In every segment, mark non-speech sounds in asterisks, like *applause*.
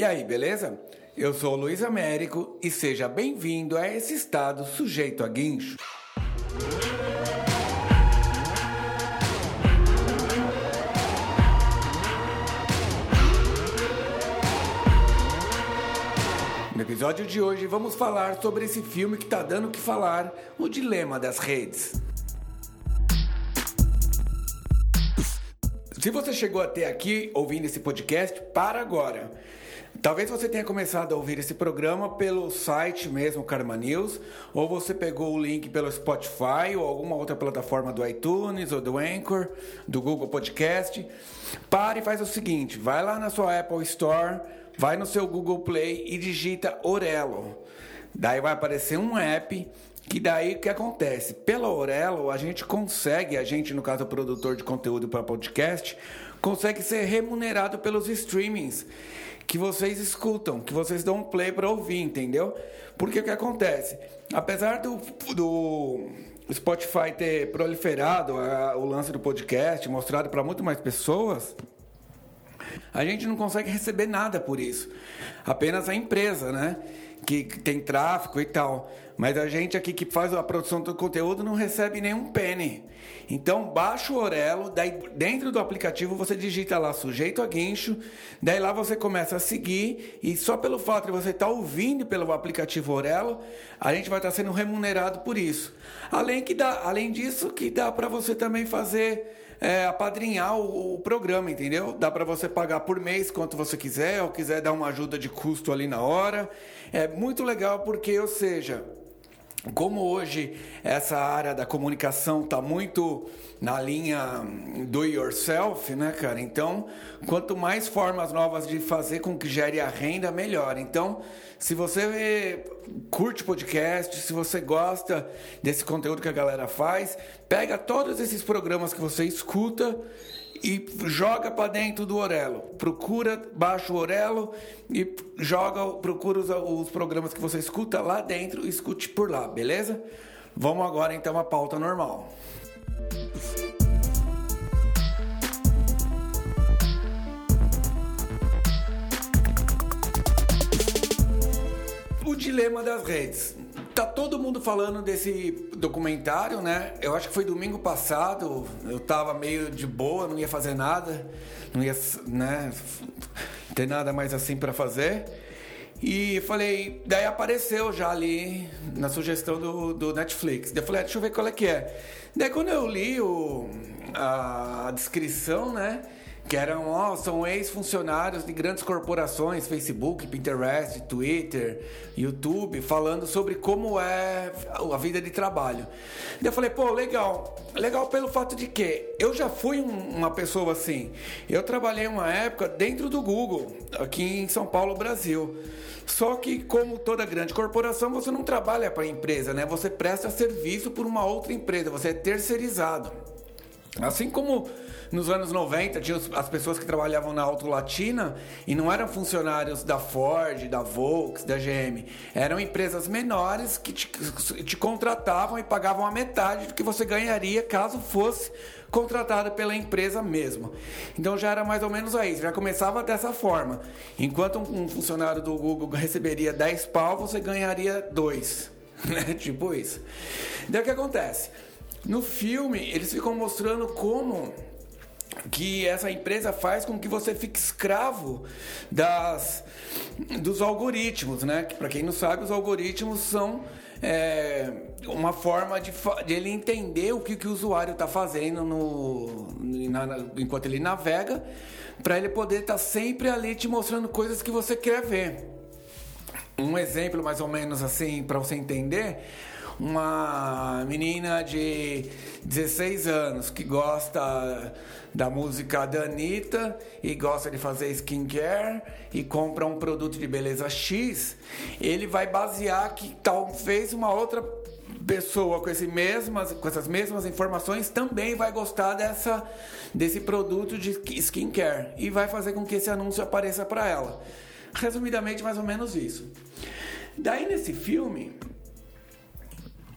E aí, beleza? Eu sou Luiz Américo e seja bem-vindo a esse estado sujeito a guincho. No episódio de hoje vamos falar sobre esse filme que tá dando o que falar, o dilema das redes. Se você chegou até aqui ouvindo esse podcast, para agora. Talvez você tenha começado a ouvir esse programa pelo site mesmo, Karma News, ou você pegou o link pelo Spotify ou alguma outra plataforma do iTunes ou do Anchor, do Google Podcast. Pare e faz o seguinte: vai lá na sua Apple Store, vai no seu Google Play e digita Orelo. Daí vai aparecer um app que daí o que acontece? Pela Orelo, a gente consegue, a gente, no caso, produtor de conteúdo para podcast, consegue ser remunerado pelos streamings que vocês escutam, que vocês dão um play para ouvir, entendeu? Porque o que acontece? Apesar do, do Spotify ter proliferado a, o lance do podcast, mostrado para muito mais pessoas, a gente não consegue receber nada por isso. Apenas a empresa, né? Que tem tráfego e tal. Mas a gente aqui que faz a produção do conteúdo não recebe nenhum penny. Então baixa o Orelo, daí dentro do aplicativo você digita lá sujeito a guincho, daí lá você começa a seguir e só pelo fato de você estar tá ouvindo pelo aplicativo Orelo, a gente vai estar tá sendo remunerado por isso. Além que dá, além disso que dá para você também fazer é, apadrinhar o, o, programa, entendeu? Dá para você pagar por mês quanto você quiser, ou quiser dar uma ajuda de custo ali na hora. É muito legal porque, ou seja, como hoje essa área da comunicação está muito na linha do yourself, né, cara? Então, quanto mais formas novas de fazer com que gere a renda, melhor. Então, se você curte podcast, se você gosta desse conteúdo que a galera faz, pega todos esses programas que você escuta e joga para dentro do Orelo. Procura, baixa o Orelo e joga, procura os, os, programas que você escuta lá dentro escute por lá, beleza? Vamos agora então à pauta normal. O dilema das redes. Tá todo mundo falando desse documentário, né? Eu acho que foi domingo passado. Eu tava meio de boa, não ia fazer nada, não ia, né, ter nada mais assim para fazer. E falei, daí apareceu já ali na sugestão do, do Netflix. Daí eu falei, ah, deixa eu ver qual é que é. Daí quando eu li o, a descrição, né? Que eram, ó, são ex-funcionários de grandes corporações, Facebook, Pinterest, Twitter, YouTube, falando sobre como é a vida de trabalho. Daí eu falei, pô, legal. Legal pelo fato de que eu já fui uma pessoa assim. Eu trabalhei uma época dentro do Google, aqui em São Paulo, Brasil. Só que, como toda grande corporação, você não trabalha para a empresa, né? Você presta serviço por uma outra empresa, você é terceirizado. Assim como nos anos 90, tinha as pessoas que trabalhavam na Auto Latina e não eram funcionários da Ford, da Volks, da GM. Eram empresas menores que te, te contratavam e pagavam a metade do que você ganharia caso fosse contratado pela empresa mesmo. Então já era mais ou menos aí, já começava dessa forma. Enquanto um funcionário do Google receberia 10 pau, você ganharia 2. *laughs* Né? tipo isso. Daí o que acontece? No filme, eles ficam mostrando como que essa empresa faz com que você fique escravo das, dos algoritmos, né? Que para quem não sabe, os algoritmos são é, uma forma de, de, ele entender o que, que o usuário está fazendo no, na, enquanto ele navega, para ele poder estar tá sempre ali te mostrando coisas que você quer ver. Um exemplo mais ou menos assim para você entender uma menina de 16 anos que gosta da música da Anitta e gosta de fazer skincare e compra um produto de beleza X, ele vai basear que talvez uma outra pessoa com, esse mesmas, com essas mesmas informações também vai gostar dessa, desse produto de skincare e vai fazer com que esse anúncio apareça para ela. Resumidamente, mais ou menos isso. Daí nesse filme,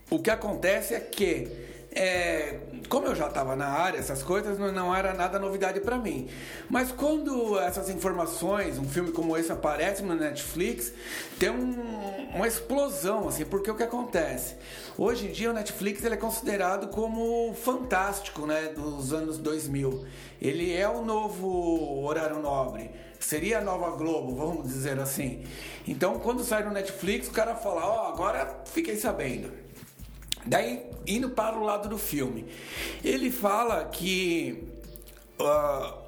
o que acontece é que é, como eu já estava na área, essas coisas não, não era nada novidade para mim. Mas quando essas informações, um filme como esse aparece no Netflix, tem um, uma explosão, assim, porque o que acontece? Hoje em dia o Netflix ele é considerado como fantástico, né, dos anos 2000. Ele é o novo horário nobre. Seria a nova Globo, vamos dizer assim. Então, quando sai no Netflix, o cara fala: Ó, oh, agora fiquei sabendo. Daí, indo para o lado do filme, ele fala que uh,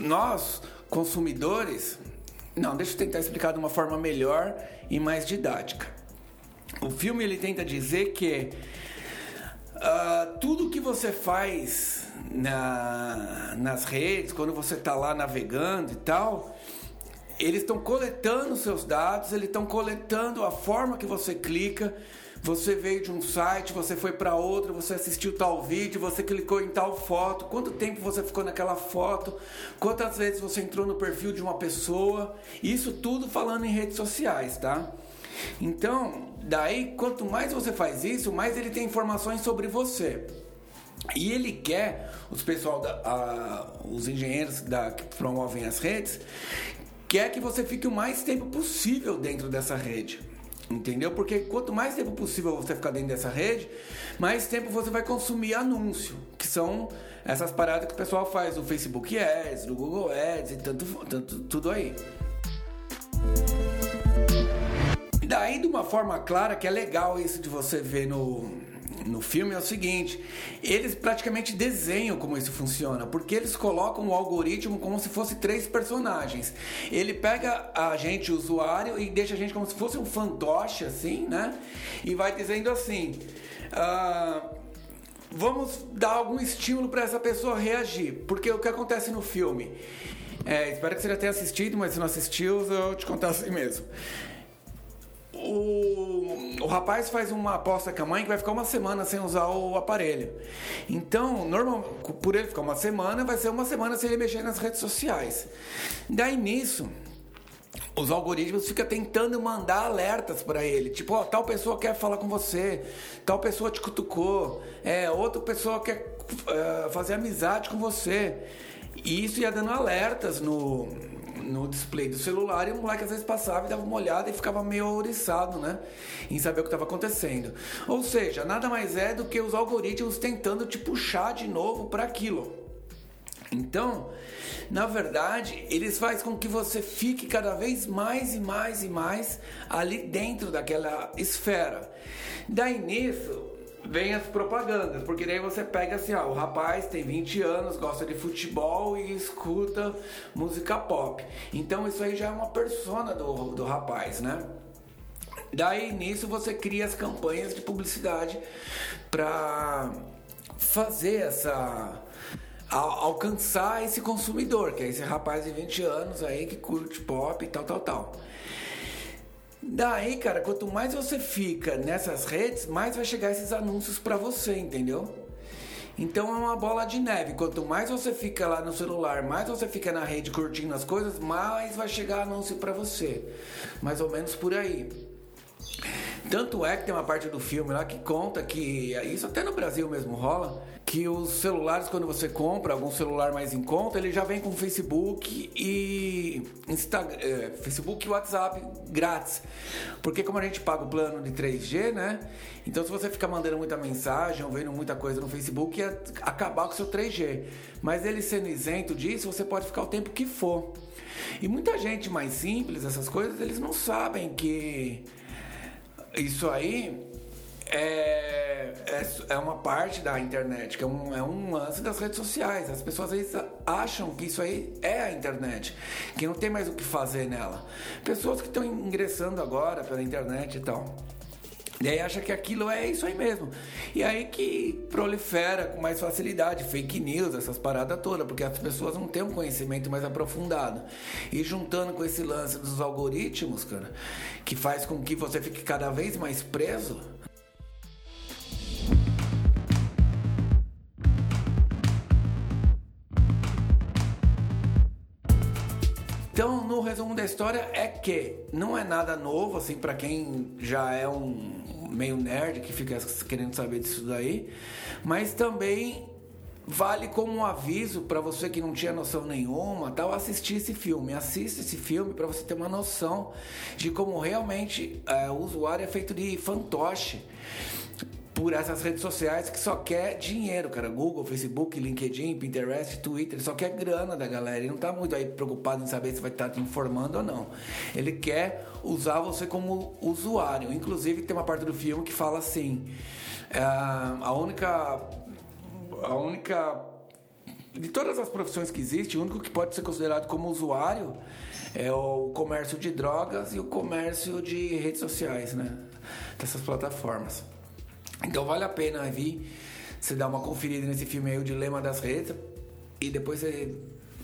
nós, consumidores. Não, deixa eu tentar explicar de uma forma melhor e mais didática. O filme ele tenta dizer que uh, tudo que você faz na, nas redes, quando você está lá navegando e tal, eles estão coletando seus dados, eles estão coletando a forma que você clica. Você veio de um site, você foi para outro, você assistiu tal vídeo, você clicou em tal foto, quanto tempo você ficou naquela foto, quantas vezes você entrou no perfil de uma pessoa, isso tudo falando em redes sociais, tá? Então, daí quanto mais você faz isso, mais ele tem informações sobre você. E ele quer, os pessoal da, a, os engenheiros da, que promovem as redes, quer que você fique o mais tempo possível dentro dessa rede. Entendeu? Porque quanto mais tempo possível você ficar dentro dessa rede, mais tempo você vai consumir anúncio, que são essas paradas que o pessoal faz no Facebook Ads, no Google Ads e tanto, tanto tudo aí. Daí de uma forma clara que é legal isso de você ver no, no filme é o seguinte: eles praticamente desenham como isso funciona, porque eles colocam o algoritmo como se fosse três personagens. Ele pega a gente, o usuário, e deixa a gente como se fosse um fantoche, assim, né? E vai dizendo assim. Uh, vamos dar algum estímulo para essa pessoa reagir, porque o que acontece no filme. É, espero que você já tenha assistido, mas se não assistiu, eu te contar assim mesmo o, o rapaz faz uma aposta com a mãe que vai ficar uma semana sem usar o aparelho. Então, normal, por ele ficar uma semana, vai ser uma semana sem ele mexer nas redes sociais. Daí nisso, os algoritmos ficam tentando mandar alertas para ele, tipo, ó, tal pessoa quer falar com você, tal pessoa te cutucou, é, outra pessoa quer uh, fazer amizade com você. E isso ia dando alertas no, no display do celular e o moleque às vezes passava e dava uma olhada e ficava meio ouriçado, né? Em saber o que estava acontecendo. Ou seja, nada mais é do que os algoritmos tentando te puxar de novo para aquilo. Então, na verdade, eles fazem com que você fique cada vez mais e mais e mais ali dentro daquela esfera. Daí nisso, vem as propagandas, porque daí você pega assim, ó, o rapaz tem 20 anos, gosta de futebol e escuta música pop. Então isso aí já é uma persona do, do rapaz, né? Daí nisso você cria as campanhas de publicidade para fazer essa alcançar esse consumidor, que é esse rapaz de 20 anos aí que curte pop e tal, tal, tal. Daí, cara, quanto mais você fica nessas redes, mais vai chegar esses anúncios para você, entendeu? Então é uma bola de neve. Quanto mais você fica lá no celular, mais você fica na rede curtindo as coisas, mais vai chegar anúncio para você. Mais ou menos por aí. Tanto é que tem uma parte do filme lá que conta que isso até no Brasil mesmo rola que os celulares, quando você compra algum celular mais em conta, ele já vem com Facebook e Instagram, é, Facebook e WhatsApp grátis. Porque como a gente paga o plano de 3G, né? Então se você ficar mandando muita mensagem ou vendo muita coisa no Facebook, ia acabar com o seu 3G. Mas ele sendo isento disso, você pode ficar o tempo que for. E muita gente mais simples, essas coisas, eles não sabem que isso aí é, é, é, uma parte da internet, que é um, é um lance das redes sociais. As pessoas às vezes acham que isso aí é a internet, que não tem mais o que fazer nela. Pessoas que estão ingressando agora pela internet e tal. E aí acha que aquilo é isso aí mesmo. E aí que prolifera com mais facilidade fake news, essas paradas todas, porque as pessoas não têm um conhecimento mais aprofundado. E juntando com esse lance dos algoritmos, cara, que faz com que você fique cada vez mais preso resumo da história é que não é nada novo, assim, para quem já é um meio nerd que fica querendo saber disso daí, mas também vale como um aviso para você que não tinha noção nenhuma, tal, assistir esse filme. Assista esse filme para você ter uma noção de como realmente é, o usuário é feito de fantoche por essas redes sociais que só quer dinheiro, cara. Google, Facebook, LinkedIn, Pinterest, Twitter, só quer grana da galera. Ele não tá muito aí preocupado em saber se vai estar tá te informando ou não. Ele quer usar você como usuário. Inclusive, tem uma parte do filme que fala assim: é, a única. A única. De todas as profissões que existem, o único que pode ser considerado como usuário é o comércio de drogas e o comércio de redes sociais, né? Dessas plataformas. Então vale a pena vir, você dar uma conferida nesse filme aí, O Dilema das Redes, e depois você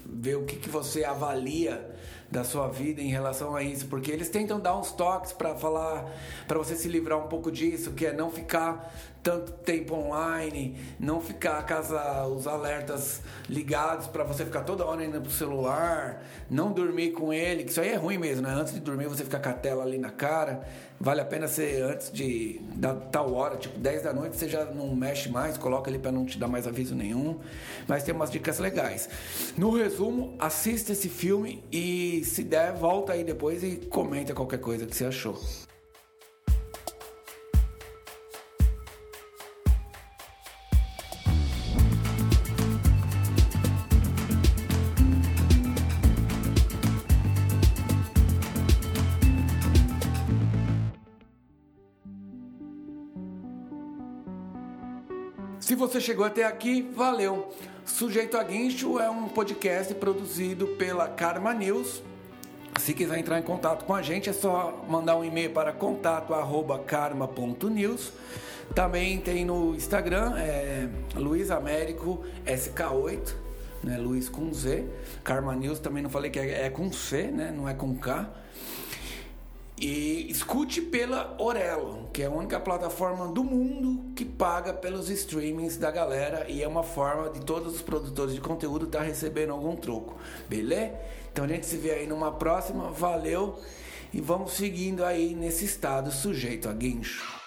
ver o que, que você avalia da sua vida em relação a isso, porque eles tentam dar uns toques para falar, para você se livrar um pouco disso, que é não ficar tanto tempo online, não ficar casa os alertas ligados para você ficar toda hora indo pro celular, não dormir com ele, que isso aí é ruim mesmo, né? Antes de dormir você ficar com a tela ali na cara. Vale a pena ser antes de da tal hora, tipo 10 da noite, você já não mexe mais, coloca ali para não te dar mais aviso nenhum. Mas tem umas dicas legais. No resumo, assista esse filme e se der, volta aí depois e comenta qualquer coisa que você achou. Se você chegou até aqui, valeu. Sujeito a Guincho é um podcast produzido pela Karma News. Se quiser entrar em contato com a gente, é só mandar um e-mail para contato@karma.news. Também tem no Instagram, é Luiz Américo SK8, né? Luiz com Z. Karma News também não falei que é, é com C, né? Não é com K. E escute pela Orelo, que é a única plataforma do mundo que paga pelos streamings da galera e é uma forma de todos os produtores de conteúdo estar tá recebendo algum troco, beleza? Então a gente se vê aí numa próxima, valeu e vamos seguindo aí nesse estado sujeito a guincho.